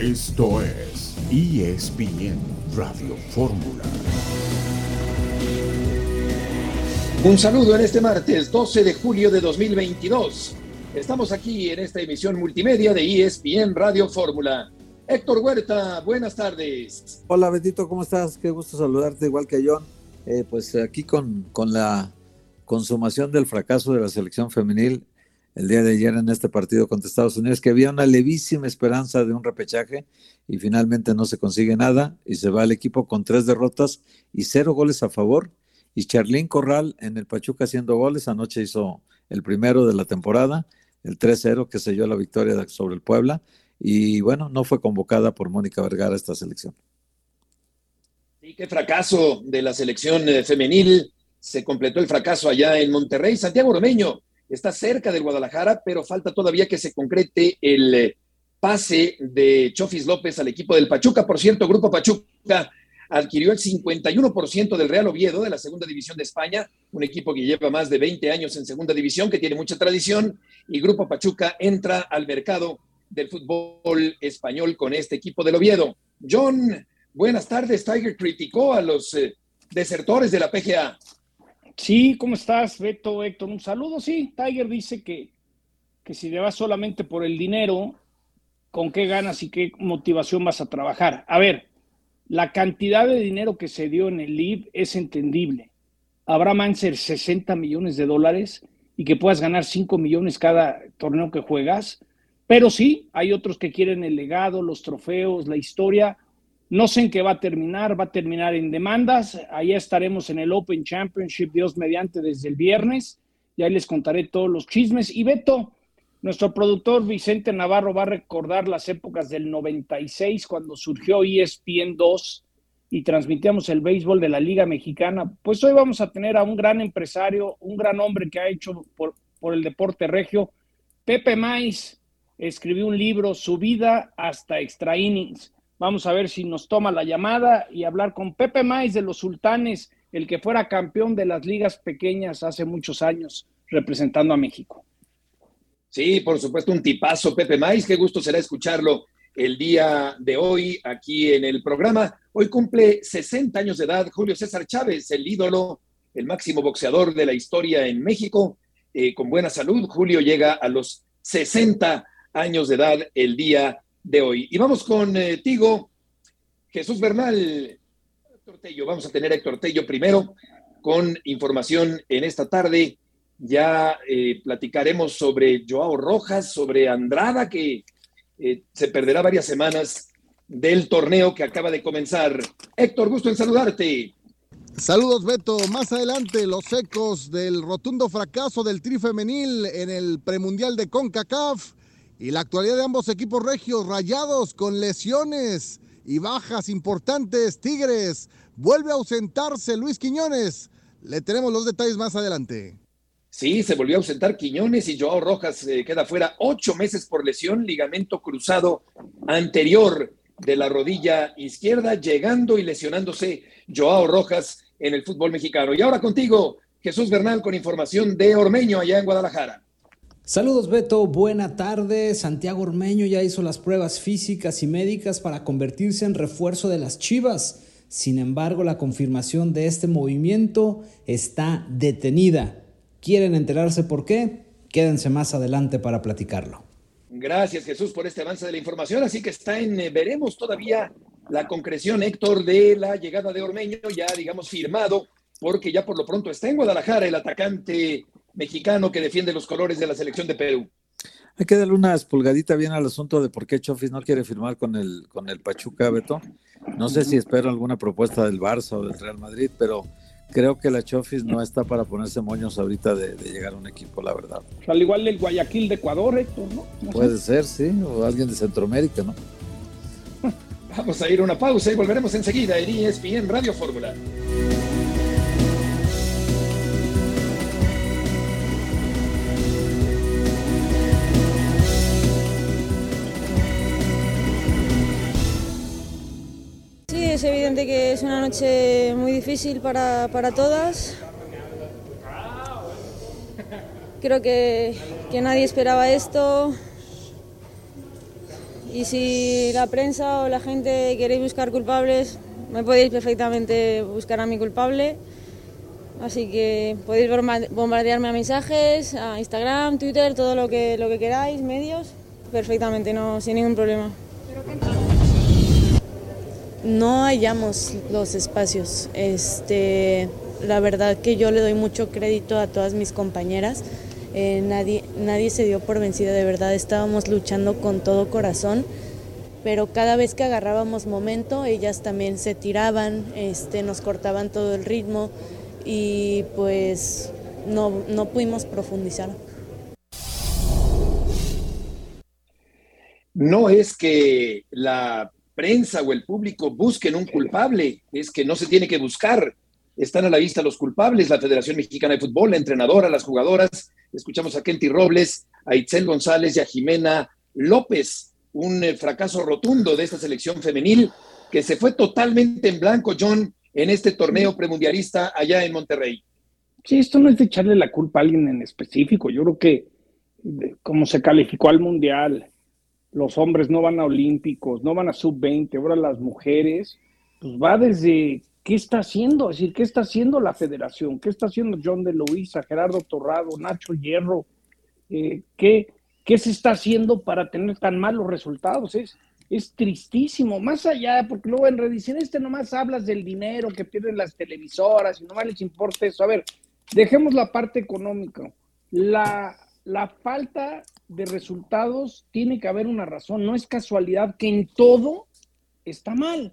Esto es ESPN Radio Fórmula. Un saludo en este martes 12 de julio de 2022. Estamos aquí en esta emisión multimedia de ESPN Radio Fórmula. Héctor Huerta, buenas tardes. Hola Betito, ¿cómo estás? Qué gusto saludarte igual que John. Eh, pues aquí con, con la consumación del fracaso de la selección femenil el día de ayer en este partido contra Estados Unidos, que había una levísima esperanza de un repechaje y finalmente no se consigue nada y se va el equipo con tres derrotas y cero goles a favor. Y Charlín Corral en el Pachuca haciendo goles, anoche hizo el primero de la temporada, el 3-0 que selló la victoria sobre el Puebla y bueno, no fue convocada por Mónica Vergara esta selección. Sí, qué fracaso de la selección eh, femenil. Se completó el fracaso allá en Monterrey. Santiago Romeño, está cerca del Guadalajara, pero falta todavía que se concrete el eh, pase de Chofis López al equipo del Pachuca. Por cierto, Grupo Pachuca adquirió el 51% del Real Oviedo de la Segunda División de España, un equipo que lleva más de 20 años en Segunda División, que tiene mucha tradición, y Grupo Pachuca entra al mercado del fútbol español con este equipo del Oviedo. John, buenas tardes. Tiger criticó a los eh, desertores de la PGA. Sí, ¿cómo estás, Beto, Héctor? Un saludo. Sí, Tiger dice que, que si le vas solamente por el dinero, ¿con qué ganas y qué motivación vas a trabajar? A ver, la cantidad de dinero que se dio en el LIV es entendible. Habrá ser 60 millones de dólares y que puedas ganar 5 millones cada torneo que juegas. Pero sí, hay otros que quieren el legado, los trofeos, la historia. No sé en qué va a terminar, va a terminar en demandas. Allá estaremos en el Open Championship, Dios mediante, desde el viernes. Ya les contaré todos los chismes. Y Beto, nuestro productor Vicente Navarro va a recordar las épocas del 96, cuando surgió ESPN 2 y transmitíamos el béisbol de la Liga Mexicana. Pues hoy vamos a tener a un gran empresario, un gran hombre que ha hecho por, el deporte regio. Pepe Mais escribió un libro, Su vida hasta extra innings Vamos a ver si nos toma la llamada y hablar con Pepe Mais de los Sultanes, el que fuera campeón de las ligas pequeñas hace muchos años representando a México. Sí, por supuesto, un tipazo, Pepe Mais. Qué gusto será escucharlo el día de hoy aquí en el programa. Hoy cumple 60 años de edad Julio César Chávez, el ídolo, el máximo boxeador de la historia en México. Eh, con buena salud, Julio llega a los 60 años de edad el día de hoy. Y vamos con eh, Tigo, Jesús Bernal, Héctor Tello. Vamos a tener a Héctor Tello primero con información en esta tarde. Ya eh, platicaremos sobre Joao Rojas, sobre Andrada, que eh, se perderá varias semanas del torneo que acaba de comenzar. Héctor, gusto en saludarte. Saludos Beto, más adelante los ecos del rotundo fracaso del tri femenil en el premundial de CONCACAF y la actualidad de ambos equipos regios rayados con lesiones y bajas importantes. Tigres vuelve a ausentarse Luis Quiñones. Le tenemos los detalles más adelante. Sí, se volvió a ausentar Quiñones y Joao Rojas eh, queda fuera ocho meses por lesión, ligamento cruzado anterior de la rodilla izquierda, llegando y lesionándose Joao Rojas en el fútbol mexicano. Y ahora contigo, Jesús Bernal, con información de Ormeño allá en Guadalajara. Saludos Beto, buena tarde. Santiago Ormeño ya hizo las pruebas físicas y médicas para convertirse en refuerzo de las Chivas. Sin embargo, la confirmación de este movimiento está detenida. ¿Quieren enterarse por qué? Quédense más adelante para platicarlo. Gracias Jesús por este avance de la información. Así que está en, eh, veremos todavía la concreción, Héctor, de la llegada de Ormeño, ya digamos firmado, porque ya por lo pronto está en Guadalajara el atacante mexicano que defiende los colores de la selección de Perú. Hay que darle una espulgadita bien al asunto de por qué Chofis no quiere firmar con el, con el Pachuca, Beto. No sé si espero alguna propuesta del Barça o del Real Madrid, pero creo que la Chofis no está para ponerse moños ahorita de, llegar a un equipo, la verdad. Al igual del Guayaquil de Ecuador, Héctor, ¿no? Puede ser, sí, o alguien de Centroamérica, ¿no? Vamos a ir a una pausa y volveremos enseguida en ESPN Radio Fórmula. Es evidente que es una noche muy difícil para, para todas. Creo que, que, nadie esperaba esto. Y si la prensa o la gente queréis buscar culpables, me podéis perfectamente buscar a mi culpable. Así que podéis bombardearme a mensajes, a Instagram, Twitter, todo lo que, lo que queráis, medios, perfectamente, no, sin ningún problema. No hallamos los espacios. Este, la verdad que yo le doy mucho crédito a todas mis compañeras. Eh, nadie, nadie se dio por vencida, de verdad estábamos luchando con todo corazón, pero cada vez que agarrábamos momento, ellas también se tiraban, este, nos cortaban todo el ritmo y pues no, no pudimos profundizar. No es que la prensa o el público busquen un culpable, es que no se tiene que buscar. Están a la vista los culpables, la Federación Mexicana de Fútbol, la entrenadora, las jugadoras. Escuchamos a Kenty Robles, a Itzel González y a Jimena López. Un eh, fracaso rotundo de esta selección femenil que se fue totalmente en blanco, John, en este torneo premundialista allá en Monterrey. Sí, esto no es de echarle la culpa a alguien en específico. Yo creo que como se calificó al mundial, los hombres no van a olímpicos, no van a sub-20, ahora las mujeres, pues va desde qué está haciendo, es decir, qué está haciendo la federación, qué está haciendo John de Luisa, Gerardo Torrado, Nacho Hierro, eh, ¿qué, qué se está haciendo para tener tan malos resultados. Es, es tristísimo, más allá, porque luego en redicen este nomás hablas del dinero que pierden las televisoras y nomás les importa eso. A ver, dejemos la parte económica. La, la falta de resultados tiene que haber una razón, no es casualidad que en todo está mal.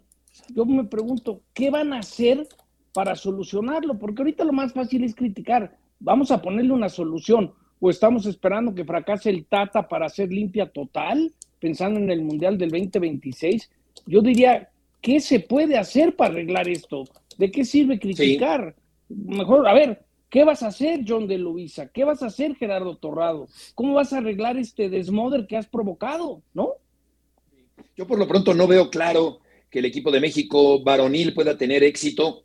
Yo me pregunto, ¿qué van a hacer para solucionarlo? Porque ahorita lo más fácil es criticar. Vamos a ponerle una solución. ¿O estamos esperando que fracase el Tata para hacer limpia total? pensando en el Mundial del 2026, yo diría, ¿qué se puede hacer para arreglar esto? ¿De qué sirve criticar? Mejor, a ver, ¿qué vas a hacer, John de Luisa? ¿Qué vas a hacer, Gerardo Torrado? ¿Cómo vas a arreglar este desmoder que has provocado? ¿No? Yo por lo pronto no veo claro que el equipo de México varonil pueda tener éxito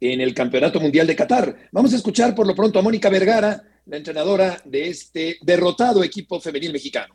en el Campeonato Mundial de Qatar. Vamos a escuchar por lo pronto a Mónica Vergara, la entrenadora de este derrotado equipo femenil mexicano.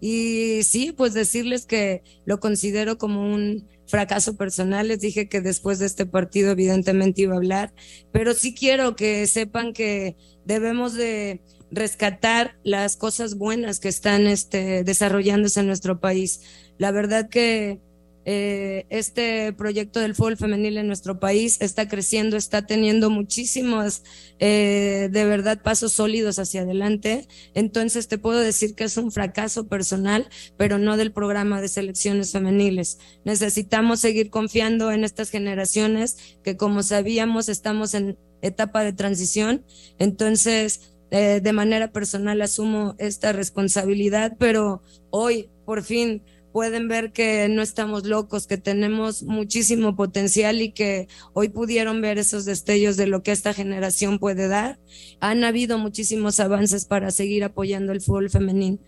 Y sí, pues decirles que lo considero como un fracaso personal. Les dije que después de este partido evidentemente iba a hablar, pero sí quiero que sepan que debemos de rescatar las cosas buenas que están este, desarrollándose en nuestro país. La verdad que eh, este proyecto del fútbol femenil en nuestro país está creciendo, está teniendo muchísimos, eh, de verdad, pasos sólidos hacia adelante. Entonces te puedo decir que es un fracaso personal, pero no del programa de selecciones femeniles. Necesitamos seguir confiando en estas generaciones que, como sabíamos, estamos en etapa de transición. Entonces, eh, de manera personal asumo esta responsabilidad, pero hoy, por fin, pueden ver que no estamos locos, que tenemos muchísimo potencial y que hoy pudieron ver esos destellos de lo que esta generación puede dar. Han habido muchísimos avances para seguir apoyando el fútbol femenino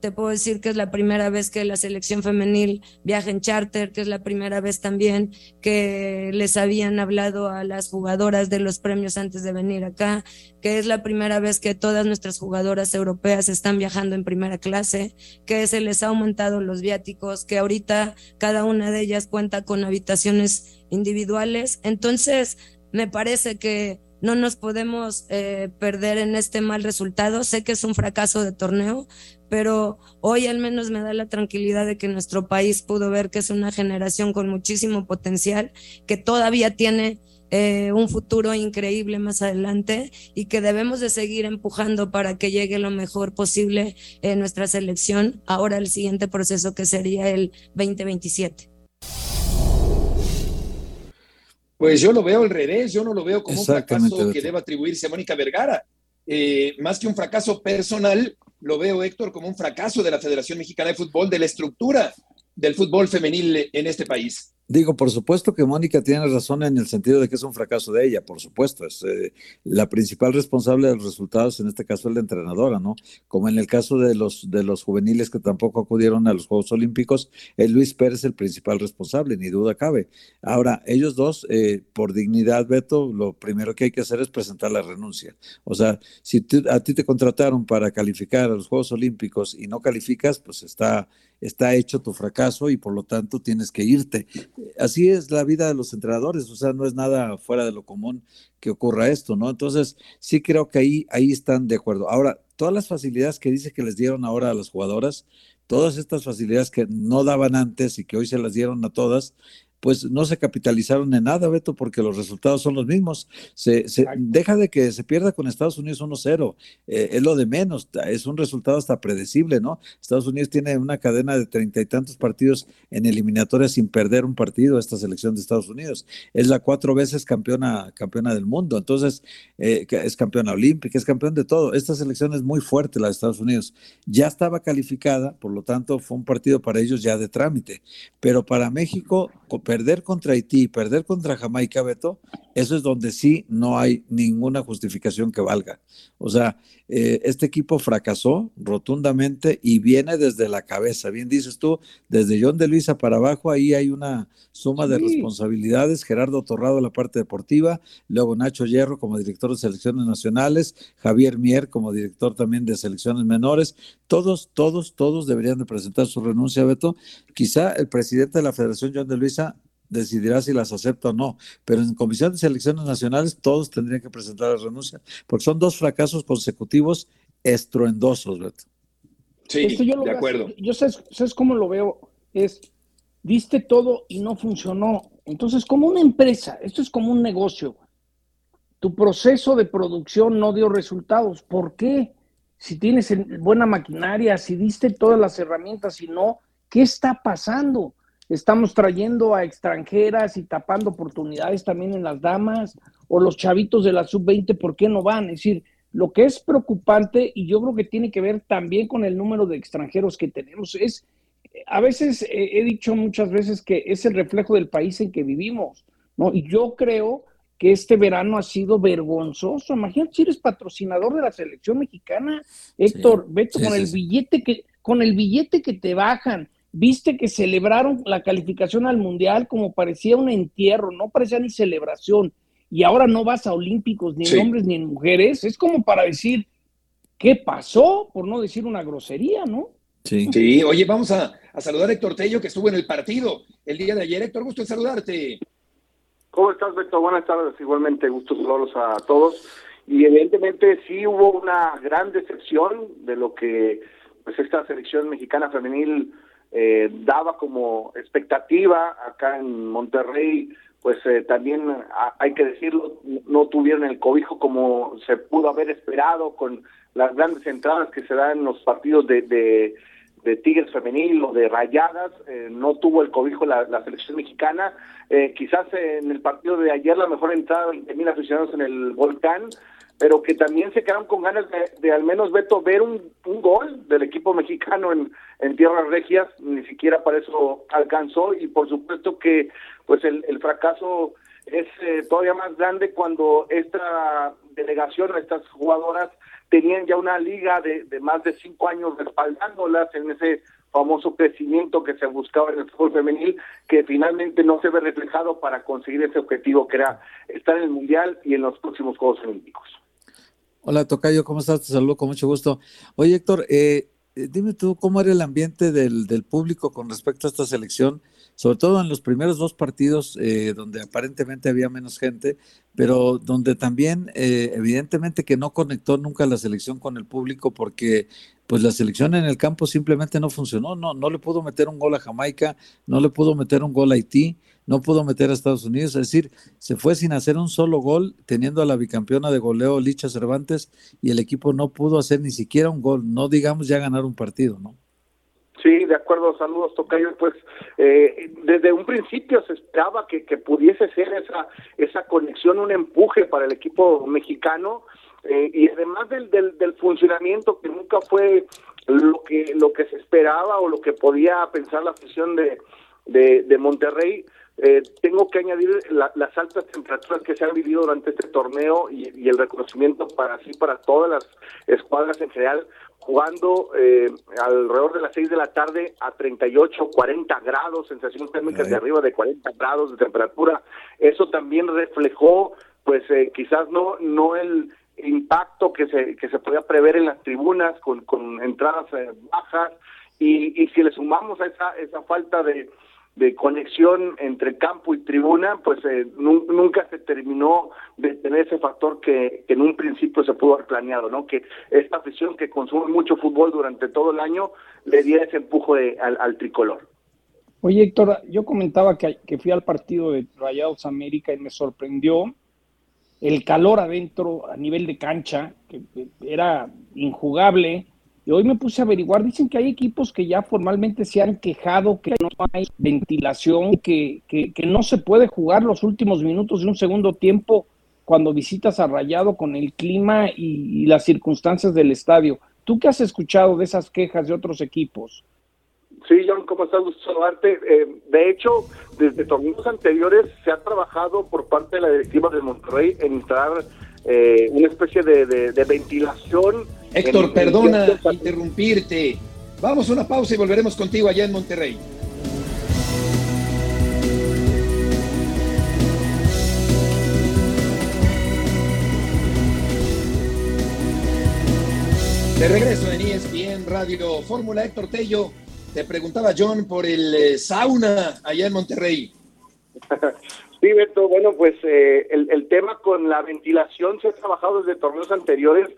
te puedo decir que es la primera vez que la selección femenil viaja en charter, que es la primera vez también que les habían hablado a las jugadoras de los premios antes de venir acá, que es la primera vez que todas nuestras jugadoras europeas están viajando en primera clase, que se les ha aumentado los viáticos, que ahorita cada una de ellas cuenta con habitaciones individuales. Entonces, me parece que no nos podemos eh, perder en este mal resultado. Sé que es un fracaso de torneo, pero hoy al menos me da la tranquilidad de que nuestro país pudo ver que es una generación con muchísimo potencial, que todavía tiene eh, un futuro increíble más adelante y que debemos de seguir empujando para que llegue lo mejor posible en nuestra selección ahora el siguiente proceso que sería el 2027. Pues yo lo veo al revés, yo no lo veo como un fracaso que deba atribuirse a Mónica Vergara. Eh, más que un fracaso personal, lo veo, Héctor, como un fracaso de la Federación Mexicana de Fútbol, de la estructura del fútbol femenil en este país. Digo, por supuesto que Mónica tiene razón en el sentido de que es un fracaso de ella, por supuesto. Es eh, la principal responsable de los resultados, en este caso es la entrenadora, ¿no? Como en el caso de los, de los juveniles que tampoco acudieron a los Juegos Olímpicos, es Luis Pérez el principal responsable, ni duda cabe. Ahora, ellos dos, eh, por dignidad, Beto, lo primero que hay que hacer es presentar la renuncia. O sea, si a ti te contrataron para calificar a los Juegos Olímpicos y no calificas, pues está está hecho tu fracaso y por lo tanto tienes que irte. Así es la vida de los entrenadores, o sea, no es nada fuera de lo común que ocurra esto, ¿no? Entonces, sí creo que ahí, ahí están de acuerdo. Ahora, todas las facilidades que dice que les dieron ahora a las jugadoras, todas estas facilidades que no daban antes y que hoy se las dieron a todas, pues no se capitalizaron en nada, Beto, porque los resultados son los mismos. Se, deja de que se pierda con Estados Unidos 1-0, eh, es lo de menos, es un resultado hasta predecible, ¿no? Estados Unidos tiene una cadena de treinta y tantos partidos en eliminatorias sin perder un partido, esta selección de Estados Unidos. Es la cuatro veces campeona, campeona del mundo, entonces eh, es campeona olímpica, es campeón de todo. Esta selección es muy fuerte, la de Estados Unidos. Ya estaba calificada, por lo tanto fue un partido para ellos ya de trámite, pero para México perder contra Haití y perder contra Jamaica, Beto, eso es donde sí no hay ninguna justificación que valga. O sea, eh, este equipo fracasó rotundamente y viene desde la cabeza. Bien dices tú, desde John de Luisa para abajo, ahí hay una suma de responsabilidades. Gerardo Torrado, la parte deportiva, luego Nacho Hierro como director de selecciones nacionales, Javier Mier como director también de selecciones menores. Todos, todos, todos deberían de presentar su renuncia, Beto. Quizá el presidente de la Federación, John de Luisa, decidirá si las acepta o no. Pero en Comisión de Selecciones Nacionales todos tendrían que presentar la renuncia, porque son dos fracasos consecutivos estruendosos, Beto. Sí, yo de acuerdo. yo sé, sabes cómo lo veo, es, diste todo y no funcionó. Entonces, como una empresa, esto es como un negocio. Tu proceso de producción no dio resultados. ¿Por qué? Si tienes buena maquinaria, si diste todas las herramientas, si no, ¿qué está pasando? Estamos trayendo a extranjeras y tapando oportunidades también en las damas, o los chavitos de la sub-20, ¿por qué no van? Es decir, lo que es preocupante, y yo creo que tiene que ver también con el número de extranjeros que tenemos, es, a veces he dicho muchas veces que es el reflejo del país en que vivimos, ¿no? Y yo creo que este verano ha sido vergonzoso. Imagínate si eres patrocinador de la selección mexicana, Héctor, vete con el billete que, con el billete que te bajan, viste que celebraron la calificación al Mundial como parecía un entierro, no parecía ni celebración, y ahora no vas a Olímpicos ni en hombres ni en mujeres, es como para decir, ¿qué pasó? Por no decir una grosería, ¿no? Sí. Sí, oye, vamos a, saludar a Héctor Tello, que estuvo en el partido el día de ayer. Héctor, gusto en saludarte. ¿Cómo estás, Beto? Buenas tardes, igualmente, gusto saludarlos a todos. Y evidentemente sí hubo una gran decepción de lo que pues esta selección mexicana femenil eh, daba como expectativa acá en Monterrey, pues eh, también hay que decirlo, no tuvieron el cobijo como se pudo haber esperado con las grandes entradas que se dan en los partidos de, de, Tigres femenil o de Rayadas, eh, no tuvo el cobijo la, selección mexicana, quizás en el partido de ayer la mejor entrada, 20 mil aficionados en el Volcán, pero que también se quedaron con ganas de, al menos Beto ver un, un, gol del equipo mexicano en, en tierras regias, ni siquiera para eso alcanzó y por supuesto que pues el, el fracaso es eh, todavía más grande cuando esta delegación, estas jugadoras tenían ya una liga de, de más de cinco años respaldándolas en ese famoso crecimiento que se buscaba en el fútbol femenil, que finalmente no se ve reflejado para conseguir ese objetivo que era estar en el Mundial y en los próximos Juegos Olímpicos. Hola, Tocayo, ¿cómo estás? Te saludo con mucho gusto. Oye, Héctor, eh, eh, dime tú, ¿cómo era el ambiente del, del, público con respecto a esta selección? Sobre todo en los primeros dos partidos, eh, donde aparentemente había menos gente, pero donde también, evidentemente, que no conectó nunca la selección con el público, porque pues la selección en el campo simplemente no funcionó, no, no le pudo meter un gol a Jamaica, no le pudo meter un gol a Haití, no pudo meter a Estados Unidos, es decir, se fue sin hacer un solo gol, teniendo a la bicampeona de goleo Licha Cervantes, y el equipo no pudo hacer ni siquiera un gol, no digamos ya ganar un partido, ¿no? Sí, de acuerdo, saludos Tocayo, pues eh, desde un principio se esperaba que, que pudiese ser esa, esa conexión, un empuje para el equipo mexicano, eh, y además del, del, del, funcionamiento que nunca fue lo que lo que se esperaba o lo que podía pensar la afición de, de, de Monterrey, eh, tengo que añadir las altas temperaturas que se han vivido durante este torneo y, el reconocimiento para sí, para todas las escuadras en general, jugando eh, alrededor de las 6 de la tarde a 38, 40 grados, sensación térmica de arriba de 40 grados de temperatura. Eso también reflejó, pues eh, quizás no, no el impacto que se, que se podía prever en las tribunas con, con entradas bajas y, y si le sumamos a esa, esa falta de, de conexión entre campo y tribuna, pues eh, nunca se terminó de tener ese factor que, en un principio se pudo haber planeado, ¿no? Que esta afición que consume mucho fútbol durante todo el año le diera ese empuje al, tricolor. Oye, Héctor, yo comentaba que, que fui al partido de Rayados América y me sorprendió el calor adentro a nivel de cancha, que era injugable y hoy me puse a averiguar, dicen que hay equipos que ya formalmente se han quejado que no hay ventilación, que, que, no se puede jugar los últimos minutos de un segundo tiempo cuando visitas a Rayado con el clima y, las circunstancias del estadio. ¿Tú qué has escuchado de esas quejas de otros equipos? Sí, John, ¿cómo estás? Eh, de hecho, desde torneos anteriores se ha trabajado por parte de la directiva de Monterrey en instalar eh, una especie de, ventilación. Héctor, perdona interrumpirte. Vamos a una pausa y volveremos contigo allá en Monterrey. De regreso en ESPN Radio Fórmula Héctor Tello. Te preguntaba John por el eh, sauna allá en Monterrey. Sí, Beto, bueno, pues eh, el, tema con la ventilación se ha trabajado desde torneos anteriores.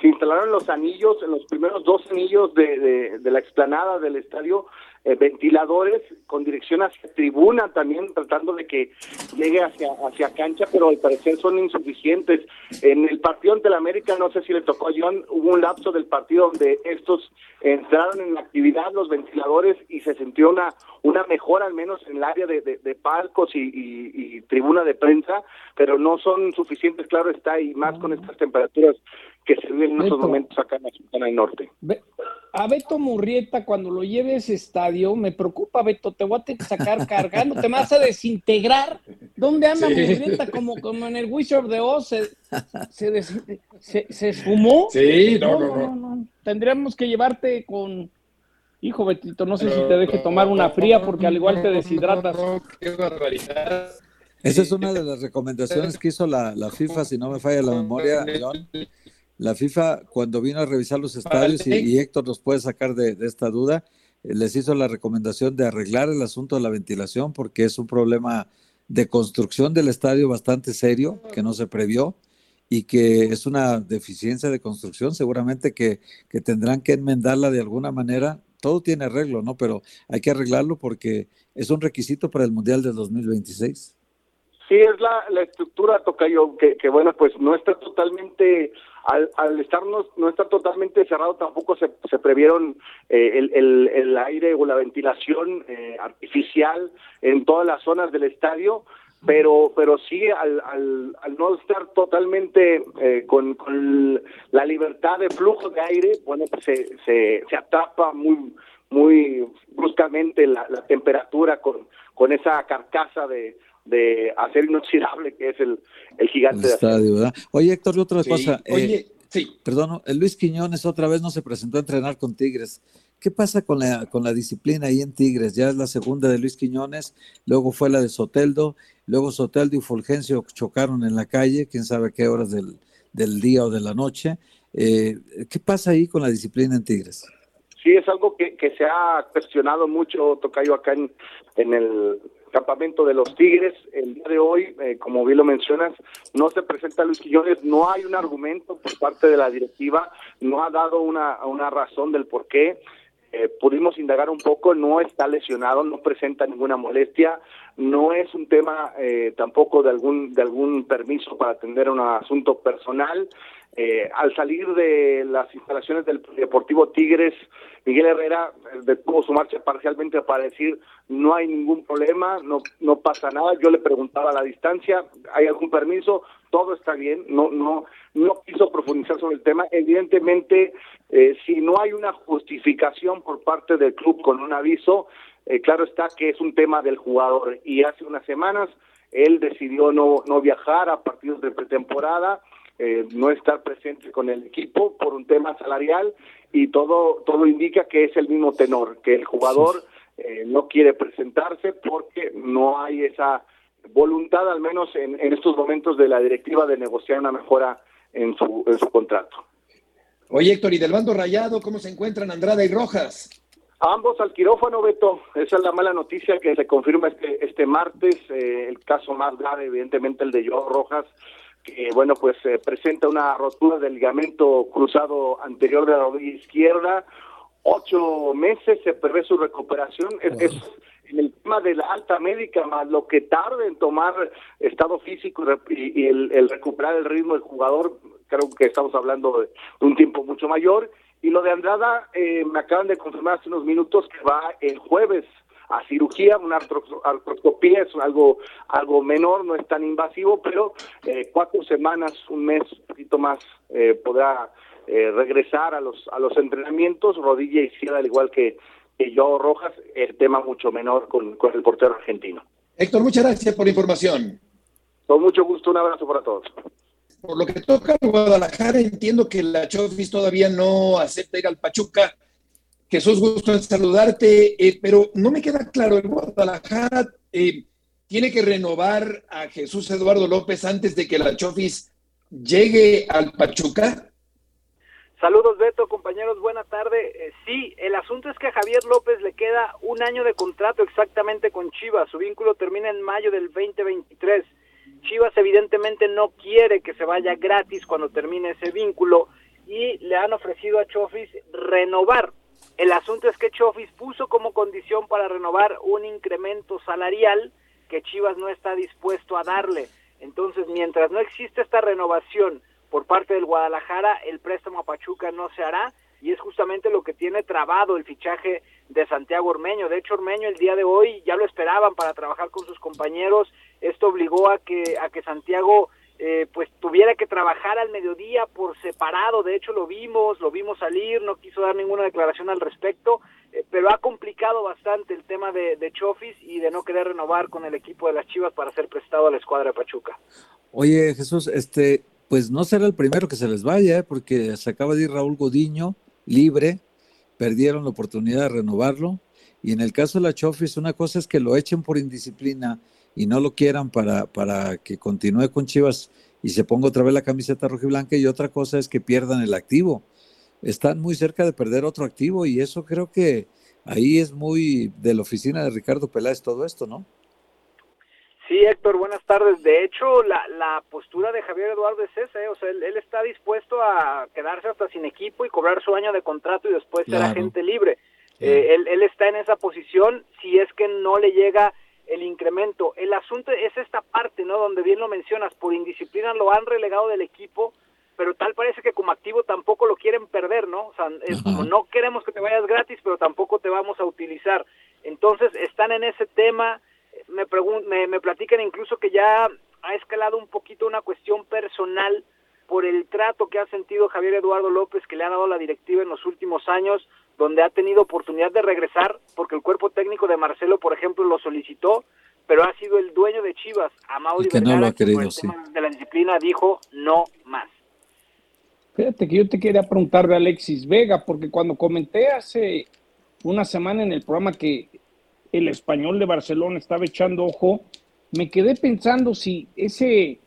Se instalaron los anillos, en los primeros dos anillos de, de la explanada del estadio, eh, ventiladores con dirección hacia tribuna también, tratando de que llegue hacia, hacia cancha, pero al parecer son insuficientes. En el partido ante la América, no sé si le tocó a John, hubo un lapso del partido donde estos entraron en la actividad, los ventiladores, y se sintió una, una mejora al menos en el área de, de, palcos y, y, tribuna de prensa, pero no son suficientes, claro está, y más con estas temperaturas que se viven en estos momentos acá en la zona del norte. A Beto Murrieta, cuando lo lleve a ese estadio, me preocupa, Beto, te voy a tener que sacar cargando, te vas a desintegrar. ¿Dónde anda Murrieta? Como, como en el Wizard de Oz, se, se, esfumó. Sí, no no, no Tendríamos que llevarte con, hijo Betito, no sé si te deje tomar una fría porque al igual te deshidratas. qué barbaridad. Esa es una de las recomendaciones que hizo la, la FIFA, si no me falla la memoria, John la FIFA, cuando vino a revisar los estadios, y, Héctor nos puede sacar de, esta duda, eh, les hizo la recomendación de arreglar el asunto de la ventilación porque es un problema de construcción del estadio bastante serio que no se previó y que es una deficiencia de construcción, seguramente que, que tendrán que enmendarla de alguna manera. Todo tiene arreglo, ¿no? Pero hay que arreglarlo porque es un requisito para el Mundial de 2026. Sí, es la, la estructura, Tocayo, que, que bueno, pues no está totalmente al, al estarnos, no estar totalmente cerrado, tampoco se, se previeron eh, el, el, el, aire o la ventilación eh, artificial en todas las zonas del estadio, pero pero sí al, al, al no estar totalmente eh, con, con, la libertad de flujo de aire, bueno, pues se, se, se atrapa muy muy bruscamente la, la temperatura con, con esa carcasa de, de hacer inoxidable que es el, el gigante estadio, ¿verdad? Oye, Héctor, otra cosa. Eh, oye, sí. Perdón, el Luis Quiñones otra vez no se presentó a entrenar con Tigres. ¿Qué pasa con la, con la disciplina ahí en Tigres? Ya es la segunda de Luis Quiñones, luego fue la de Soteldo, luego Soteldo y Fulgencio chocaron en la calle, quién sabe qué horas del, del día o de la noche. Eh, ¿Qué pasa ahí con la disciplina en Tigres? Sí, es algo que, que se ha cuestionado mucho, Tocayo, acá en, en el campamento de los Tigres. El día de hoy, eh, como bien lo mencionas, no se presenta Luis Quiñones, no hay un argumento por parte de la directiva, no ha dado una, una razón del por qué. Eh, pudimos indagar un poco, no está lesionado, no presenta ninguna molestia, no es un tema eh, tampoco de algún de algún permiso para atender un asunto personal. Eh, al salir de las instalaciones del Deportivo Tigres, Miguel Herrera eh, detuvo su marcha parcialmente para decir no hay ningún problema, no, no pasa nada. Yo le preguntaba a la distancia, ¿hay algún permiso? Todo está bien, no, no, no quiso profundizar sobre el tema. Evidentemente, eh, si no hay una justificación por parte del club con un aviso, claro está que es un tema del jugador. Y hace unas semanas él decidió no, no viajar a partidos de pretemporada eh, no estar presente con el equipo por un tema salarial y todo, todo indica que es el mismo tenor, que el jugador eh, no quiere presentarse porque no hay esa voluntad, al menos en, estos momentos de la directiva, de negociar una mejora en su, en su contrato. Oye, Héctor, ¿y del bando rayado cómo se encuentran Andrada y Rojas? ambos al quirófano, Beto. Esa es la mala noticia que se confirma este, este martes. Eh, el caso más grave, evidentemente, el de Joao Rojas, que, bueno, pues eh, presenta una rotura del ligamento cruzado anterior de la rodilla izquierda. Ocho meses se prevé su recuperación. Es, en el tema de la alta médica, más lo que tarde en tomar estado físico y, el, recuperar el ritmo del jugador, creo que estamos hablando de un tiempo mucho mayor y lo de Andrada, eh, me acaban de confirmar hace unos minutos que va el jueves a cirugía, una artroscopía es algo algo menor, no es tan invasivo, pero eh, cuatro semanas, un mes, un poquito más, eh, podrá regresar a los a los entrenamientos, rodilla izquierda, al igual que, que yo Rojas, el tema mucho menor con, con el portero argentino. Héctor, muchas gracias por la información. Con mucho gusto, un abrazo para todos. Por lo que toca a Guadalajara, entiendo que la Chofis todavía no acepta ir al Pachuca. Jesús, gusto en saludarte, eh, pero no me queda claro, el Guadalajara eh, tiene que renovar a Jesús Eduardo López antes de que la Chofis llegue al Pachuca. Saludos Beto, compañeros, buena tarde. Eh, sí, el asunto es que a Javier López le queda un año de contrato exactamente con Chivas. Su vínculo termina en mayo del 2023. Chivas evidentemente no quiere que se vaya gratis cuando termine ese vínculo y le han ofrecido a Chofis renovar. El asunto es que Chofis puso como condición para renovar un incremento salarial que Chivas no está dispuesto a darle. Entonces, mientras no existe esta renovación por parte del Guadalajara, el préstamo a Pachuca no se hará y es justamente lo que tiene trabado el fichaje de Santiago Ormeño. De hecho, Ormeño el día de hoy ya lo esperaban para trabajar con sus compañeros. Esto obligó a que, a que Santiago eh, pues tuviera que trabajar al mediodía por separado. De hecho, lo vimos, lo vimos salir, no quiso dar ninguna declaración al respecto, eh, pero ha complicado bastante el tema de, de Chofis y de no querer renovar con el equipo de las Chivas para ser prestado a la escuadra de Pachuca. Oye, Jesús, este, pues no será el primero que se les vaya, ¿eh? porque se acaba de ir Raúl Godiño, libre, perdieron la oportunidad de renovarlo. Y en el caso de la Chofis, una cosa es que lo echen por indisciplina y no lo quieran para, para que continúe con Chivas y se ponga otra vez la camiseta roja y blanca, y otra cosa es que pierdan el activo. Están muy cerca de perder otro activo y eso creo que ahí es muy de la oficina de Ricardo Peláez todo esto, ¿no? Sí, Héctor, buenas tardes. De hecho, la, la postura de Javier Eduardo es esa, ¿eh? o sea, él, está dispuesto a quedarse hasta sin equipo y cobrar su año de contrato y después ser agente libre. Eh, él, él está en esa posición si es que no le llega el incremento. El asunto es esta parte, ¿no? Donde bien lo mencionas, por indisciplina lo han relegado del equipo, pero tal parece que como activo tampoco lo quieren perder, ¿no? O sea, es como no queremos que te vayas gratis, pero tampoco te vamos a utilizar. Entonces, están en ese tema me, me, me platican incluso que ya ha escalado un poquito una cuestión personal por el trato que ha sentido Javier Eduardo López que le ha dado la directiva en los últimos años, donde ha tenido oportunidad de regresar, porque el cuerpo técnico de Marcelo, por ejemplo, lo solicitó, pero ha sido el dueño de Chivas, Amaury que no lo ha querido, de la disciplina dijo no más. Fíjate que yo te quería preguntar de Alexis Vega, porque cuando comenté hace una semana en el programa que el español de Barcelona estaba echando ojo, me quedé pensando si ese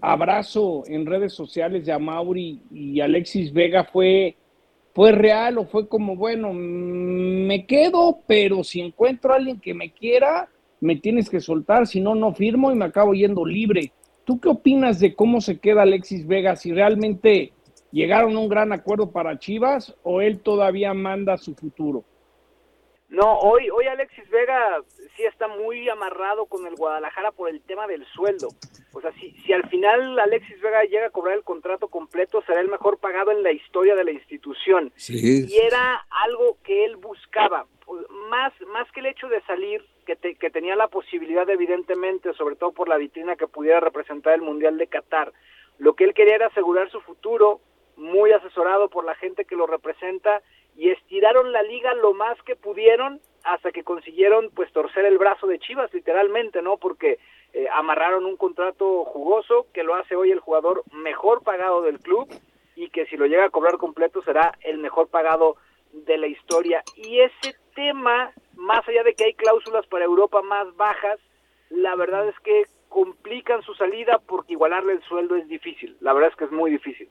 abrazo en redes sociales de Amauri y Alexis Vega fue, fue real o fue como, bueno, me quedo, pero si encuentro a alguien que me quiera, me tienes que soltar, si no, no firmo y me acabo yendo libre. ¿Tú qué opinas de cómo se queda Alexis Vega? Si realmente llegaron a un gran acuerdo para Chivas o él todavía manda su futuro. No, hoy, hoy Alexis Vega sí está muy amarrado con el Guadalajara por el tema del sueldo. O sea, si, si al final Alexis Vega llega a cobrar el contrato completo, será el mejor pagado en la historia de la institución. Y era algo que él buscaba. Más, más que el hecho de salir, que, que tenía la posibilidad, evidentemente, sobre todo por la vitrina que pudiera representar el Mundial de Qatar, lo que él quería era asegurar su futuro, muy asesorado por la gente que lo representa y estiraron la liga lo más que pudieron hasta que consiguieron pues torcer el brazo de Chivas literalmente, ¿no? Porque eh, amarraron un contrato jugoso que lo hace hoy el jugador mejor pagado del club y que si lo llega a cobrar completo será el mejor pagado de la historia. Y ese tema, más allá de que hay cláusulas para Europa más bajas, la verdad es que complican su salida porque igualarle el sueldo es difícil. La verdad es que es muy difícil.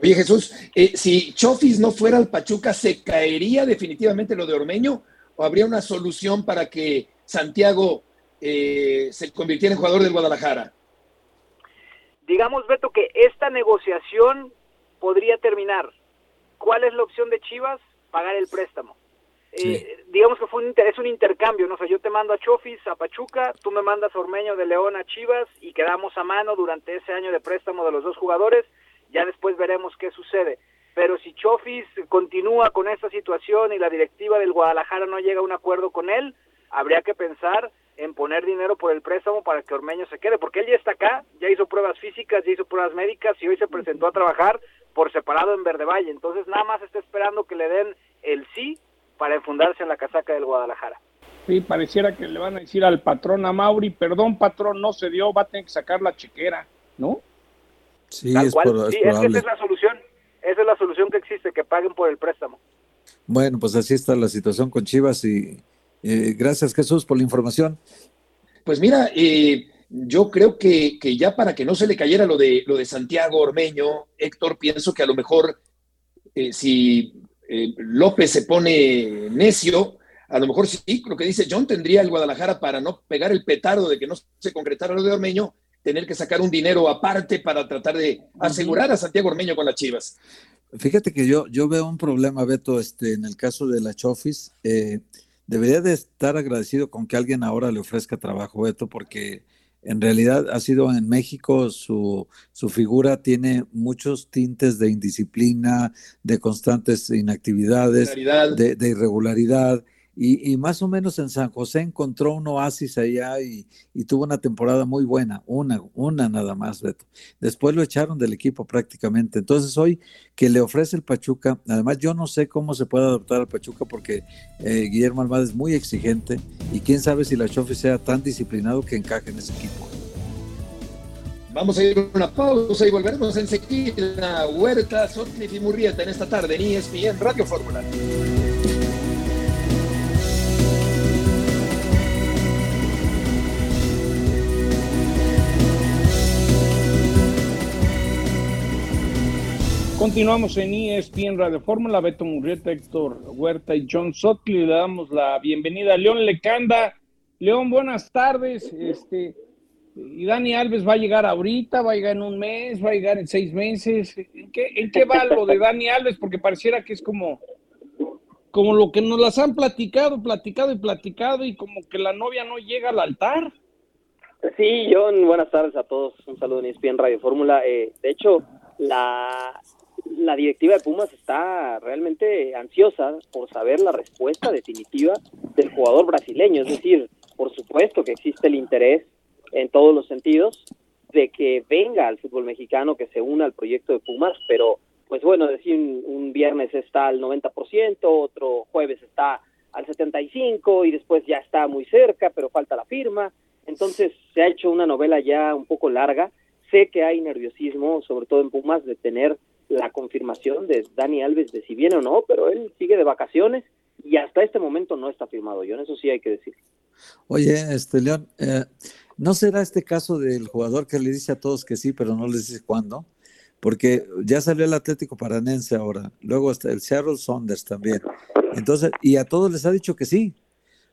Oye Jesús, eh, si Chofis no fuera al Pachuca, ¿se caería definitivamente lo de Ormeño o habría una solución para que Santiago eh, se convirtiera en jugador del Guadalajara? Digamos, Beto, que esta negociación podría terminar. ¿Cuál es la opción de Chivas? Pagar el préstamo. Eh, digamos que fue un es un intercambio, ¿no? O sea, yo te mando a Chofis, a Pachuca, tú me mandas a Ormeño de León a Chivas y quedamos a mano durante ese año de préstamo de los dos jugadores, ya después veremos qué sucede. Pero si Chofis continúa con esta situación y la directiva del Guadalajara no llega a un acuerdo con él, habría que pensar en poner dinero por el préstamo para que Ormeño se quede, porque él ya está acá, ya hizo pruebas físicas, ya hizo pruebas médicas y hoy se presentó a trabajar por separado en Verde Valle. Entonces nada más está esperando que le den el sí para enfundarse en la casaca del Guadalajara. Sí, pareciera que le van a decir al patrón a Mauri, perdón patrón, no se dio, va a tener que sacar la chequera, ¿no? Sí, es, sí esa es la solución, esa es la solución que existe, que paguen por el préstamo. Bueno, pues así está la situación con Chivas y eh, gracias Jesús por la información. Pues mira, eh, yo creo que, que, ya para que no se le cayera lo de, lo de Santiago Ormeño, Héctor, pienso que a lo mejor eh, si López se pone necio, a lo mejor sí, lo que dice John, tendría el Guadalajara para no pegar el petardo de que no se concretara lo de Ormeño, tener que sacar un dinero aparte para tratar de asegurar a Santiago Ormeño con las Chivas. Fíjate que yo, yo veo un problema, Beto, este, en el caso de la Chofis. Eh, debería de estar agradecido con que alguien ahora le ofrezca trabajo, Beto, porque en realidad ha sido en México, su, su figura tiene muchos tintes de indisciplina, de constantes inactividades, de, de irregularidad. Y, más o menos en San José encontró un oasis allá y, tuvo una temporada muy buena, una, una nada más, Beto. Después lo echaron del equipo prácticamente. Entonces hoy que le ofrece el Pachuca, además yo no sé cómo se puede adaptar al Pachuca porque eh, Guillermo Almada es muy exigente y quién sabe si la Chofi sea tan disciplinado que encaje en ese equipo. Vamos a ir a una pausa y volveremos enseguida. Huerta, Sotcliffe y Murrieta en esta tarde en ESPN Radio Fórmula. Continuamos en ESPN Radio Fórmula, Beto Murrieta, Héctor Huerta y John Sotli. Le damos la bienvenida a León Lecanda. León, buenas tardes. Este, y Dani Alves va a llegar ahorita, va a llegar en un mes, va a llegar en seis meses. ¿En qué, en qué va lo de Dani Alves? Porque pareciera que es como, como lo que nos las han platicado, platicado y platicado, y como que la novia no llega al altar. Sí, John, buenas tardes a todos. Un saludo en ESPN Radio Fórmula. Eh, de hecho, la, la directiva de Pumas está realmente ansiosa por saber la respuesta definitiva del jugador brasileño. Es decir, por supuesto que existe el interés en todos los sentidos de que venga al fútbol mexicano, que se una al proyecto de Pumas, pero pues bueno, decir un, viernes está al 90%, otro jueves está al 75% y después ya está muy cerca, pero falta la firma. Entonces se ha hecho una novela ya un poco larga. Sé que hay nerviosismo, sobre todo en Pumas, de tener la confirmación de Dani Alves de si viene o no, pero él sigue de vacaciones y hasta este momento no está firmado. Yo en eso sí hay que decir. Oye, este León, eh, ¿no será este caso del jugador que le dice a todos que sí, pero no les dice cuándo? Porque ya salió el Atlético Paranense ahora, luego está el Seattle Saunders también. Entonces, y a todos les ha dicho que sí.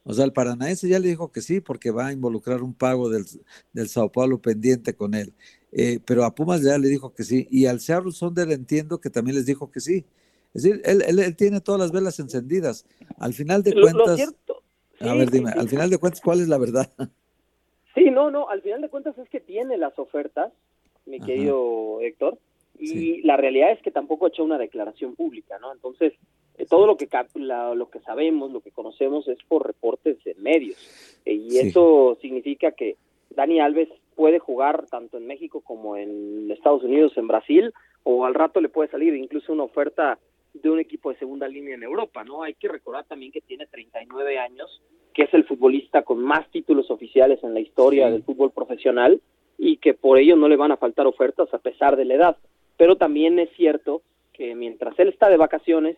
O sea, el Paranaense ya le dijo que sí porque va a involucrar un pago del, del Sao Paulo pendiente con él. Eh, pero a Pumas ya le dijo que sí. Y al Seattle Sonder entiendo que también les dijo que sí. Es decir, él, él, tiene todas las velas encendidas. Al final de cuentas... a ver, dime, al final de cuentas, ¿cuál es la verdad? Sí, no, no, al final de cuentas es que tiene las ofertas, mi querido Héctor, y la realidad es que tampoco ha hecho una declaración pública, ¿no? Entonces, eh, todo lo que lo que sabemos, lo que conocemos es por reportes de medios, eh, y eso significa que Dani Alves puede jugar tanto en México como en Estados Unidos, en Brasil, o al rato le puede salir incluso una oferta de un equipo de segunda línea en Europa, ¿no? Hay que recordar también que tiene 39 años, que es el futbolista con más títulos oficiales en la historia del fútbol profesional y que por ello no le van a faltar ofertas a pesar de la edad. Pero también es cierto que mientras él está de vacaciones,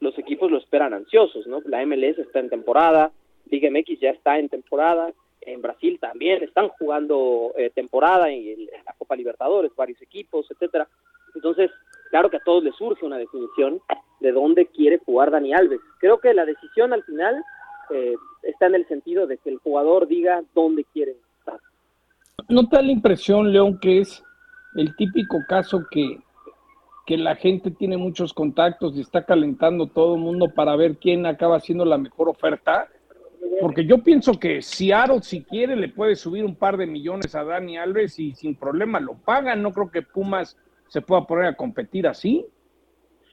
los equipos lo esperan ansiosos, ¿no? La MLS está en temporada, Liga MX ya está en temporada, en Brasil también están jugando eh, temporada en, la Copa Libertadores, varios equipos, etcétera. Entonces, claro que a todos les surge una definición de dónde quiere jugar Dani Alves. Creo que la decisión al final eh, está en el sentido de que el jugador diga dónde quiere estar. ¿No te da la impresión, León, que es el típico caso que, que la gente tiene muchos contactos y está calentando todo el mundo para ver quién acaba haciendo la mejor oferta? Porque yo pienso que si Aro, si quiere, le puede subir un par de millones a Dani Alves y sin problema lo pagan. No creo que Pumas se pueda poner a competir así.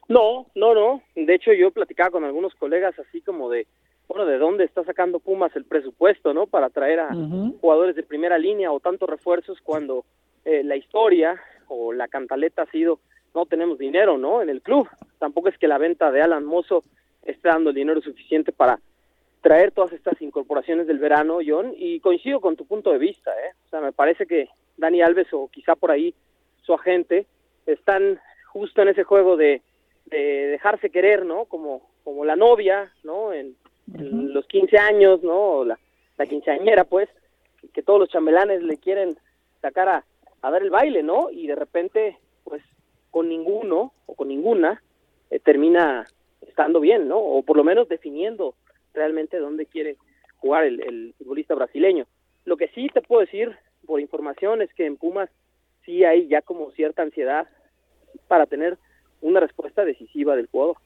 No, no, no. De hecho, yo platicaba con algunos colegas así como de, bueno, ¿de dónde está sacando Pumas el presupuesto, no? Para traer a jugadores de primera línea o tantos refuerzos cuando eh, la historia o la cantaleta ha sido, no tenemos dinero, ¿no? En el club. Tampoco es que la venta de Alan Mozo esté dando el dinero suficiente para traer todas estas incorporaciones del verano, John, y coincido con tu punto de vista, ¿eh? O sea, me parece que Dani Alves o quizá por ahí su agente están justo en ese juego de, de dejarse querer, ¿no? Como, como la novia, ¿no? En, los 15 años, ¿no? La, la quinceañera, pues, que todos los chambelanes le quieren sacar a, a dar el baile, ¿no? Y de repente, pues, con ninguno o con ninguna eh, termina estando bien, ¿no? O por lo menos definiendo realmente dónde quiere jugar el, el futbolista brasileño. Lo que sí te puedo decir por información es que en Pumas sí hay ya como cierta ansiedad para tener una respuesta decisiva del jugador.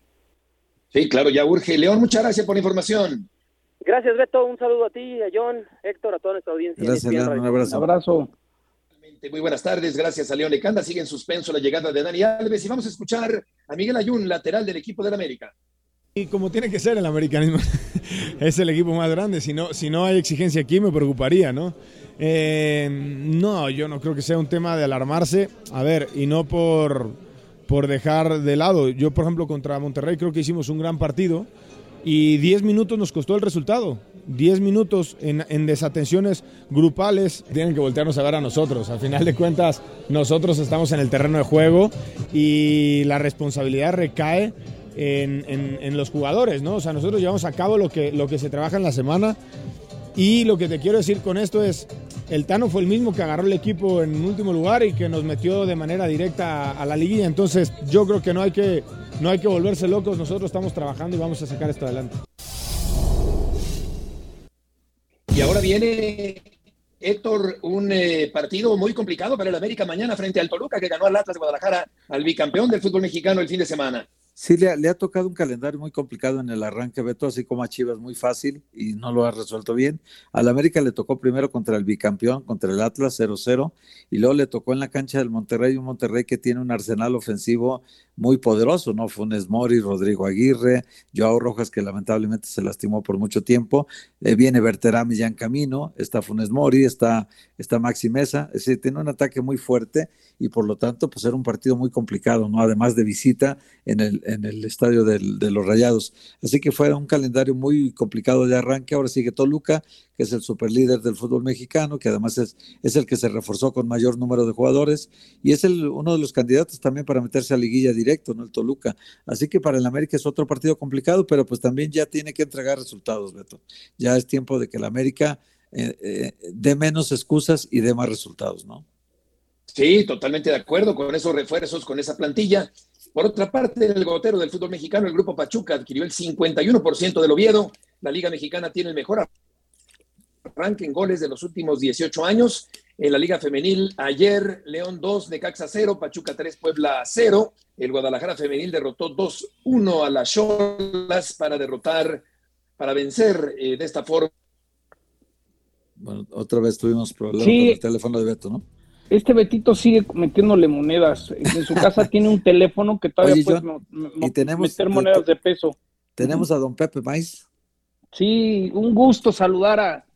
Sí, claro, ya urge. León, muchas gracias por la información. Gracias, Beto. Un saludo a ti, a John, Héctor, a toda nuestra audiencia. Gracias, León. Un abrazo. Un abrazo. Muy buenas tardes, gracias a León Lecanda. Sigue en suspenso la llegada de Dani Alves y vamos a escuchar a Miguel Ayun, lateral del equipo del América. Y como tiene que ser el americanismo, es el equipo más grande. Si no, si no hay exigencia aquí, me preocuparía, ¿no? Eh, no, yo no creo que sea un tema de alarmarse. A ver, y no por, por dejar de lado. Yo, por ejemplo, contra Monterrey creo que hicimos un gran partido y 10 minutos nos costó el resultado. 10 minutos en, en, desatenciones grupales tienen que voltearnos a ver a nosotros. Al final de cuentas, nosotros estamos en el terreno de juego y la responsabilidad recae en, los jugadores, ¿no? O sea, nosotros llevamos a cabo lo que, lo que se trabaja en la semana y lo que te quiero decir con esto es, el Tano fue el mismo que agarró el equipo en último lugar y que nos metió de manera directa a, a la liguilla. Entonces, yo creo que no hay que no hay que volverse locos, nosotros estamos trabajando y vamos a sacar esto adelante. Y ahora viene Héctor, un eh, partido muy complicado para el América mañana frente al Toluca, que ganó al Atlas de Guadalajara, al bicampeón del fútbol mexicano el fin de semana. Sí, le ha, le ha, tocado un calendario muy complicado en el arranque, Beto, así como a Chivas muy fácil y no lo ha resuelto bien. Al América le tocó primero contra el bicampeón, contra el Atlas 0-0, y luego le tocó en la cancha del Monterrey, un Monterrey que tiene un arsenal ofensivo muy poderoso, ¿no? Funes Mori, Rodrigo Aguirre, Joao Rojas, que lamentablemente se lastimó por mucho tiempo, eh, viene Berterami ya en camino, está Funes Mori, está, está Maxi Mesa, es decir, tiene un ataque muy fuerte y por lo tanto, pues era un partido muy complicado, ¿no? Además de visita en el, en el estadio de los Rayados. Así que fue un calendario muy complicado de arranque, ahora sigue Toluca, que es el superlíder del fútbol mexicano, que además es, es el que se reforzó con mayor número de jugadores y es el, uno de los candidatos también para meterse a liguilla directo, ¿no? El Toluca. Así que para el América es otro partido complicado, pero pues también ya tiene que entregar resultados, Beto. Ya es tiempo de que el América eh, eh, dé menos excusas y dé más resultados, ¿no? Sí, totalmente de acuerdo con esos refuerzos, con esa plantilla. Por otra parte, el gotero del fútbol mexicano, el grupo Pachuca, adquirió el 51% del Oviedo. La Liga Mexicana tiene el mejor en goles de los últimos 18 años. En la Liga Femenil, ayer León 2, Necaxa 0, Pachuca 3, Puebla 0. El Guadalajara Femenil derrotó 2-1 a las Cholas para derrotar, para vencer eh, de esta forma. Bueno, otra vez tuvimos problemas sí. con el teléfono de Beto, ¿no? Este Betito sigue metiéndole monedas. En su casa tiene un teléfono que todavía Oye, puede John, mo- y tenemos- meter monedas de peso. Tenemos a don Pepe Mais. Sí, un gusto saludar a,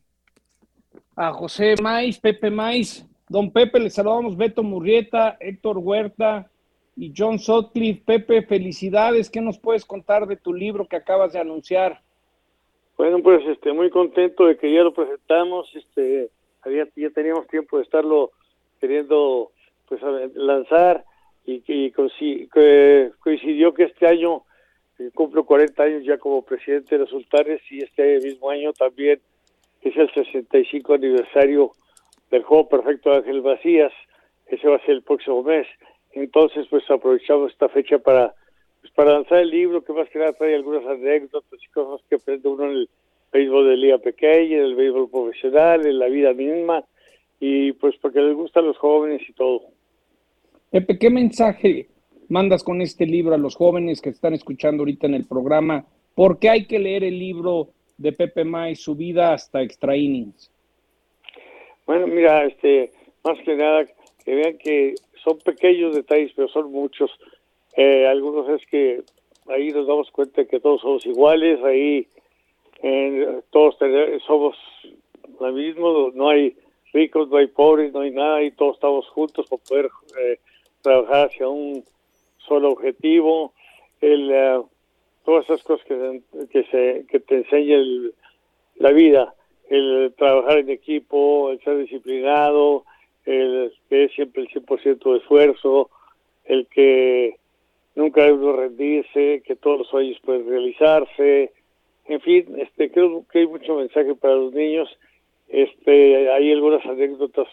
a José Maiz, Pepe Maiz. Don Pepe, le saludamos Beto Murrieta, Héctor Huerta y John Sutcliffe. Pepe, felicidades. ¿Qué nos puedes contar de tu libro que acabas de anunciar? Bueno, pues este, muy contento de que ya lo presentamos. Este, había, ya teníamos tiempo de estarlo queriendo pues lanzar y y coincidió que este año eh, cumplo 40 años ya como presidente de los sultanes y este mismo año también es el 65 aniversario del juego perfecto de Ángel Macías. Ese va a ser el próximo mes. Entonces, pues aprovechamos esta fecha para, pues, para lanzar el libro, que más que nada trae algunas anécdotas y cosas que aprende uno en el béisbol de liga pequeña, en el béisbol profesional, en la vida misma, y pues porque les gustan los jóvenes y todo. Pepe, ¿qué mensaje mandas con este libro a los jóvenes que están escuchando ahorita en el programa? ¿Por qué hay que leer el libro de Pepe May, su vida hasta extra innings? Bueno, mira, este, más que nada, que vean que son pequeños detalles, pero son muchos. Eh, algunos es que ahí nos damos cuenta que todos somos iguales, ahí eh, todos somos lo mismo, no hay ricos, no hay pobres, no hay nada, y todos estamos juntos para poder eh, trabajar hacia un solo objetivo. El, todas esas cosas que, que, se, que te enseña la vida, el trabajar en equipo, el ser disciplinado, el que es siempre el 100% de esfuerzo, el que nunca debe rendirse, que todos los sueños pueden realizarse, en fin, este creo que hay mucho mensaje para los niños. Este, hay algunas anécdotas,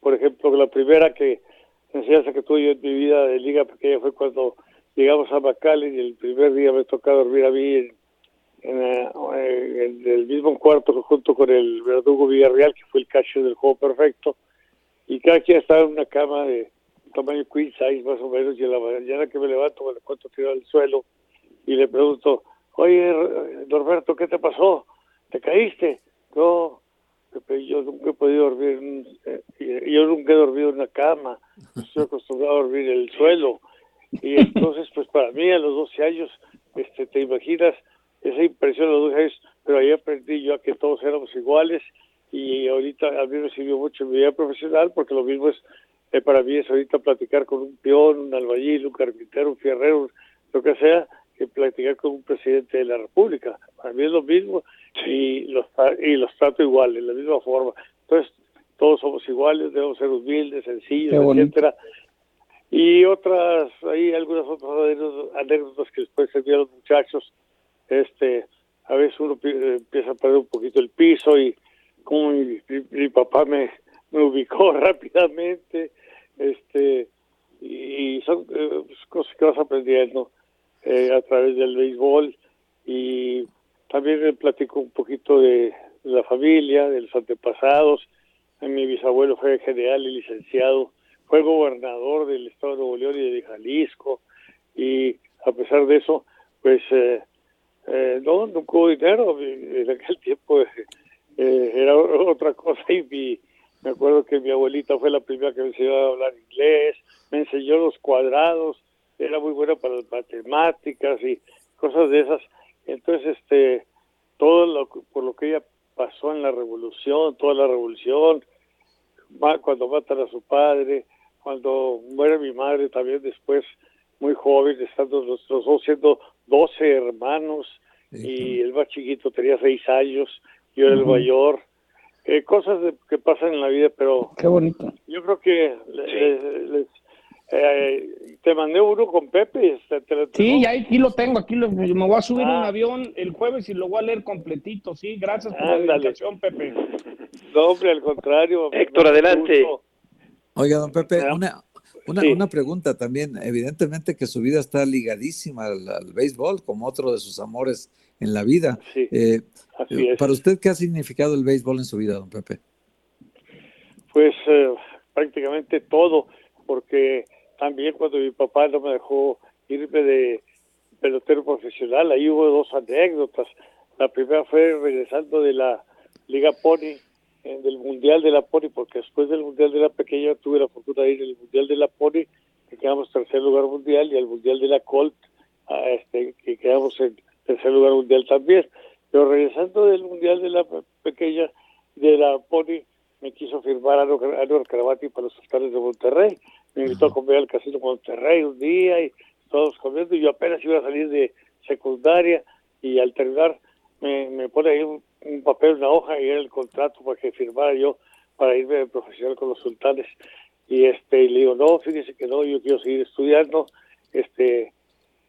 por ejemplo, la primera que enseñanza que tuve yo en mi vida de liga pequeña fue cuando llegamos a McAllen y el primer día me tocaba dormir a mí en, eh, en, el mismo cuarto junto con el verdugo Villarreal, que fue el cacho del juego perfecto, y cada quien estaba en una cama de tamaño queen size más o menos, y en la mañana que me levanto me lo encuentro tirado al suelo y le pregunto, oye, Norberto, ¿qué te pasó? ¿Te caíste? No, yo nunca he podido dormir, eh, yo nunca he dormido en una cama, estoy acostumbrado a dormir en el suelo. Y entonces, pues para mí a los 12 años, este, te imaginas esa impresión a los 12 años, pero ahí aprendí yo a que todos éramos iguales y ahorita a mí me sirvió mucho en mi vida profesional porque lo mismo es, eh, para mí es ahorita platicar con un peón, un albañil, un carpintero, un fierrero, lo que sea, que platicar con un presidente de la República. Para mí es lo mismo y los, y los trato igual, de la misma forma. Entonces, todos somos iguales, debemos ser humildes, sencillos, etcétera. Y otras, hay algunas otras anécdotas que después se a los muchachos. Este, a veces uno empieza a perder un poquito el piso y como mi, papá me, ubicó rápidamente, este, y son eh, cosas que vas aprendiendo eh, a través del béisbol y también me platico un poquito de, la familia, de los antepasados. Mi bisabuelo fue general y licenciado, fue gobernador del estado de Nuevo León y de Jalisco y a pesar de eso, pues eh, eh, no, nunca hubo dinero. En aquel tiempo eh, era otra cosa y me acuerdo que mi abuelita fue la primera que me enseñó a hablar inglés, me enseñó los cuadrados, era muy buena para las matemáticas y cosas de esas. Entonces, este, todo lo, por lo que ella pasó en la revolución, toda la revolución, cuando matan a su padre, cuando muere mi madre también después, muy joven, estando nosotros dos siendo 12 hermanos y el más chiquito tenía 6 años, yo era el mayor. Eh, cosas que pasan en la vida, pero Qué bonito. yo creo que les, eh, te mandé uno con Pepe. Este, sí, ya aquí lo tengo. Aquí lo, me voy a subir un ah. avión el jueves y lo voy a leer completito. Sí, gracias por la dedicación, Pepe. No, hombre, al contrario. Héctor, adelante. Oiga, don Pepe, una, una, una, pregunta también. Evidentemente que su vida está ligadísima al, béisbol, como otro de sus amores en la vida. Sí, eh, Para usted, ¿qué ha significado el béisbol en su vida, don Pepe? Pues eh, prácticamente todo, porque también cuando mi papá no me dejó irme de pelotero profesional, ahí hubo dos anécdotas. La primera fue regresando de la Liga Pony, del Mundial de la Pony, porque después del Mundial de la Pequeña tuve la fortuna de ir al Mundial de la Pony, que quedamos en tercer lugar mundial, y al Mundial de la Colt, este, que quedamos en tercer lugar mundial también. Pero regresando del Mundial de la Pequeña, de la Pony, me quiso firmar a Anuar Carabati para los sultanes de Monterrey. Me invitó a comer al Casino Monterrey un día y todos comiendo y yo apenas iba a salir de secundaria y al terminar me, me pone ahí un, papel, una hoja y era el contrato para que firmara yo para irme de profesional con los sultanes. Y este y le digo no fíjese que no yo quiero seguir estudiando este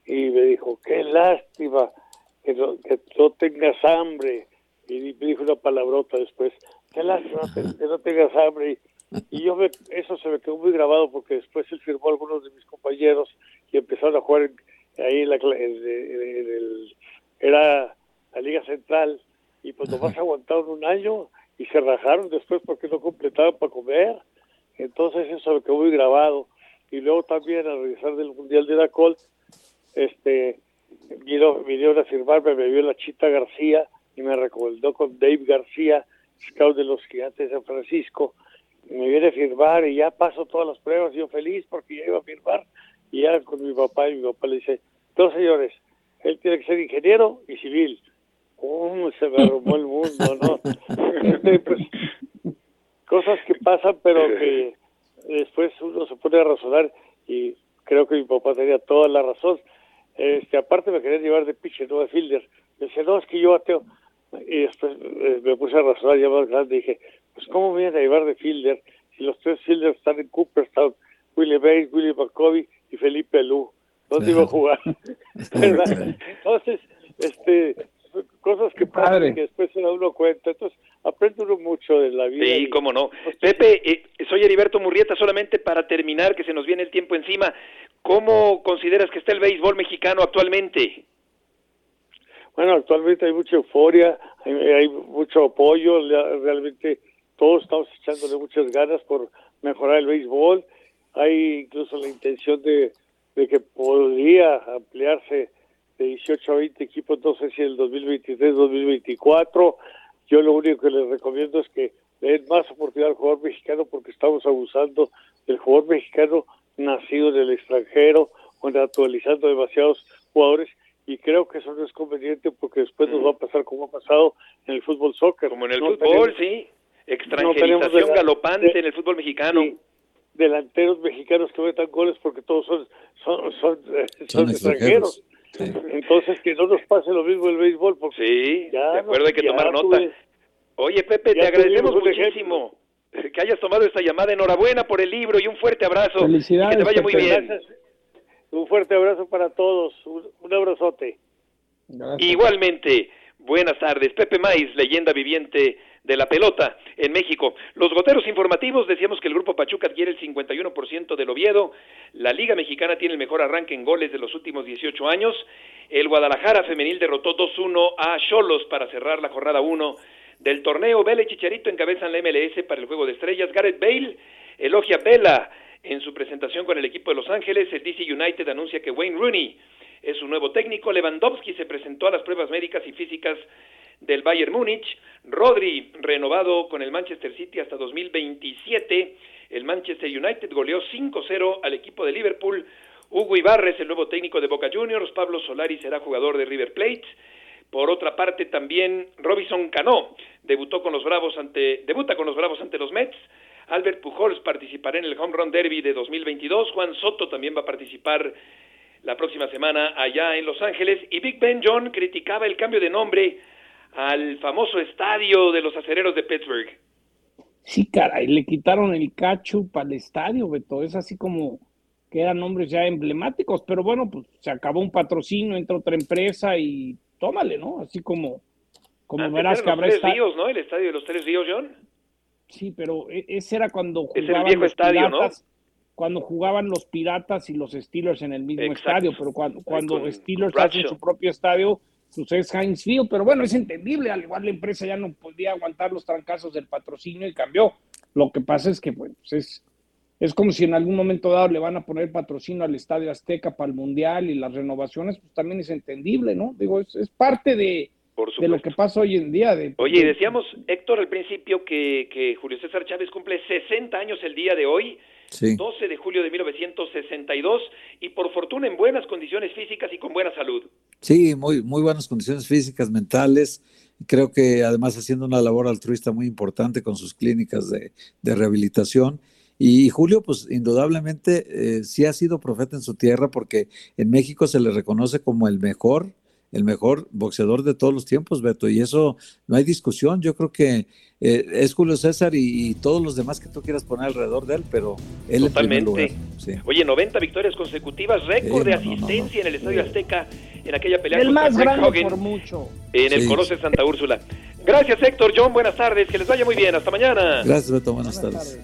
y me dijo qué lástima que no, que no tengas hambre y me dijo una palabrota después qué lástima que no tengas hambre Y yo me, eso se me quedó muy grabado porque después él firmó a algunos de mis compañeros y empezaron a jugar ahí en la, el, era la Liga Central y pues nomás aguantaron un año y se rajaron después porque no completaban para comer. Entonces eso me quedó muy grabado. Y luego también al regresar del Mundial de la Col, este, vinieron, a firmarme, me vio la Chita García y me recomendó con Dave García, scout de los Gigantes de San Francisco. me viene a firmar y ya paso todas las pruebas, yo feliz porque ya iba a firmar. Y ya con mi papá, y mi papá le dice, dos señores, él tiene que ser ingeniero y civil. ¿Cómo se me arrumó el mundo, no? Pues, cosas que pasan, pero que después uno se pone a razonar y creo que mi papá tenía toda la razón. Este, aparte me quería llevar de pitcher, no de fielder. Me decía, no, es que yo bateo. Y después eh, me puse a razonar ya más grande y dije, pues ¿cómo me vienen a llevar de fielder si los tres fielders están en Cooperstown? Willie Bates, Willie McCovey y Felipe Lu. ¿Dónde iba a jugar? Entonces, este, cosas que pasan que después se da uno cuenta. Entonces, aprende uno mucho de la vida. Sí, cómo no. Pepe, eh, soy Heriberto Murrieta, solamente para terminar, que se nos viene el tiempo encima. ¿Cómo consideras que está el béisbol mexicano actualmente? Bueno, actualmente hay mucha euforia, hay, mucho apoyo, realmente todos estamos echándole muchas ganas por mejorar el béisbol. Hay incluso la intención de, de que podría ampliarse de 18 a 20 equipos, no sé si el 2023-2024. Yo lo único que les recomiendo es que le den más oportunidad al jugador mexicano porque estamos abusando del jugador mexicano nacido en el extranjero o naturalizando demasiados jugadores y creo que eso no es conveniente porque después nos va a pasar como ha pasado en el fútbol soccer. Como en el fútbol, sí. Extranjerización galopante en el fútbol mexicano. delanteros mexicanos que metan goles porque todos son, son, son, eh, extranjeros. Entonces, que no nos pase lo mismo el béisbol. Porque sí, de acuerdo, hay que tomar nota. Oye, Pepe, te agradecemos muchísimo que hayas tomado esta llamada. Enhorabuena por el libro y un fuerte abrazo. Felicidades. que te vaya muy bien. Un fuerte abrazo para todos. Un, abrazote. Igualmente. Buenas tardes. Pepe Maiz, leyenda viviente de la pelota en México. Los goteros informativos, decíamos que el Grupo Pachuca adquiere el 51% del Oviedo. La Liga Mexicana tiene el mejor arranque en goles de los últimos 18 años. El Guadalajara femenil derrotó 2-1 a Cholos para cerrar la jornada 1 del torneo. Vela y Chicharito encabezan la MLS para el Juego de Estrellas. Gareth Bale elogia Vela en su presentación con el equipo de Los Ángeles. El DC United anuncia que Wayne Rooney es su nuevo técnico. Lewandowski se presentó a las pruebas médicas y físicas del Bayern Múnich. Rodri, renovado con el Manchester City hasta 2027. El Manchester United goleó 5-0 al equipo de Liverpool. Hugo Ibarres, el nuevo técnico de Boca Juniors. Pablo Solari será jugador de River Plate. Por otra parte, también Robinson Cano debutó con los Bravos ante, debuta con los Bravos ante los Mets. Albert Pujols participará en el Home Run Derby de 2022. Juan Soto también va a participar la próxima semana allá en Los Ángeles. Y Big Ben John criticaba el cambio de nombre al famoso estadio de los acereros de Pittsburgh. Sí, caray, le quitaron el cacho para el estadio, Beto. Es así como que eran nombres ya emblemáticos, pero bueno, pues se acabó un patrocinio, entra otra empresa y tómale, ¿no? Así como, como verás que habrá. Ríos, ¿no? El estadio de los tres ríos, John. Sí, pero e, ese era cuando jugaban el viejo los estadio, piratas, ¿no? Cuando jugaban los piratas y los Steelers en el mismo estadio, pero cuando, cuando Steelers hacen su propio estadio, pues es Heinz Field, pero bueno, es entendible, al igual la empresa ya no podía aguantar los trancazos del patrocinio y cambió. Lo que pasa es que pues es, es como si en algún momento dado le van a poner patrocinio al Estadio Azteca para el Mundial y las renovaciones, pues también es entendible, ¿no? Digo, es, es parte de, de lo que pasa hoy en día. De, Oye, decíamos, Héctor, al principio que, que Julio César Chávez cumple 60 años el día de hoy. 12 de julio de 1962 y por fortuna en buenas condiciones físicas y con buena salud. Sí, muy, muy buenas condiciones físicas, mentales. Creo que además haciendo una labor altruista muy importante con sus clínicas de, de rehabilitación. Y Julio, pues indudablemente eh, sí ha sido profeta en su tierra porque en México se le reconoce como el mejor el mejor boxeador de todos los tiempos, Beto, y eso no hay discusión. Yo creo que eh, es Julio César y, todos los demás que tú quieras poner alrededor de él, pero él Totalmente. En Oye, 90 victorias consecutivas, récord de asistencia en el Estadio Azteca en aquella pelea el más grande por mucho. En el Colosse Santa Úrsula. Gracias, Héctor, John, buenas tardes, que les vaya muy bien, hasta mañana. Gracias, Beto, buenas, tardes.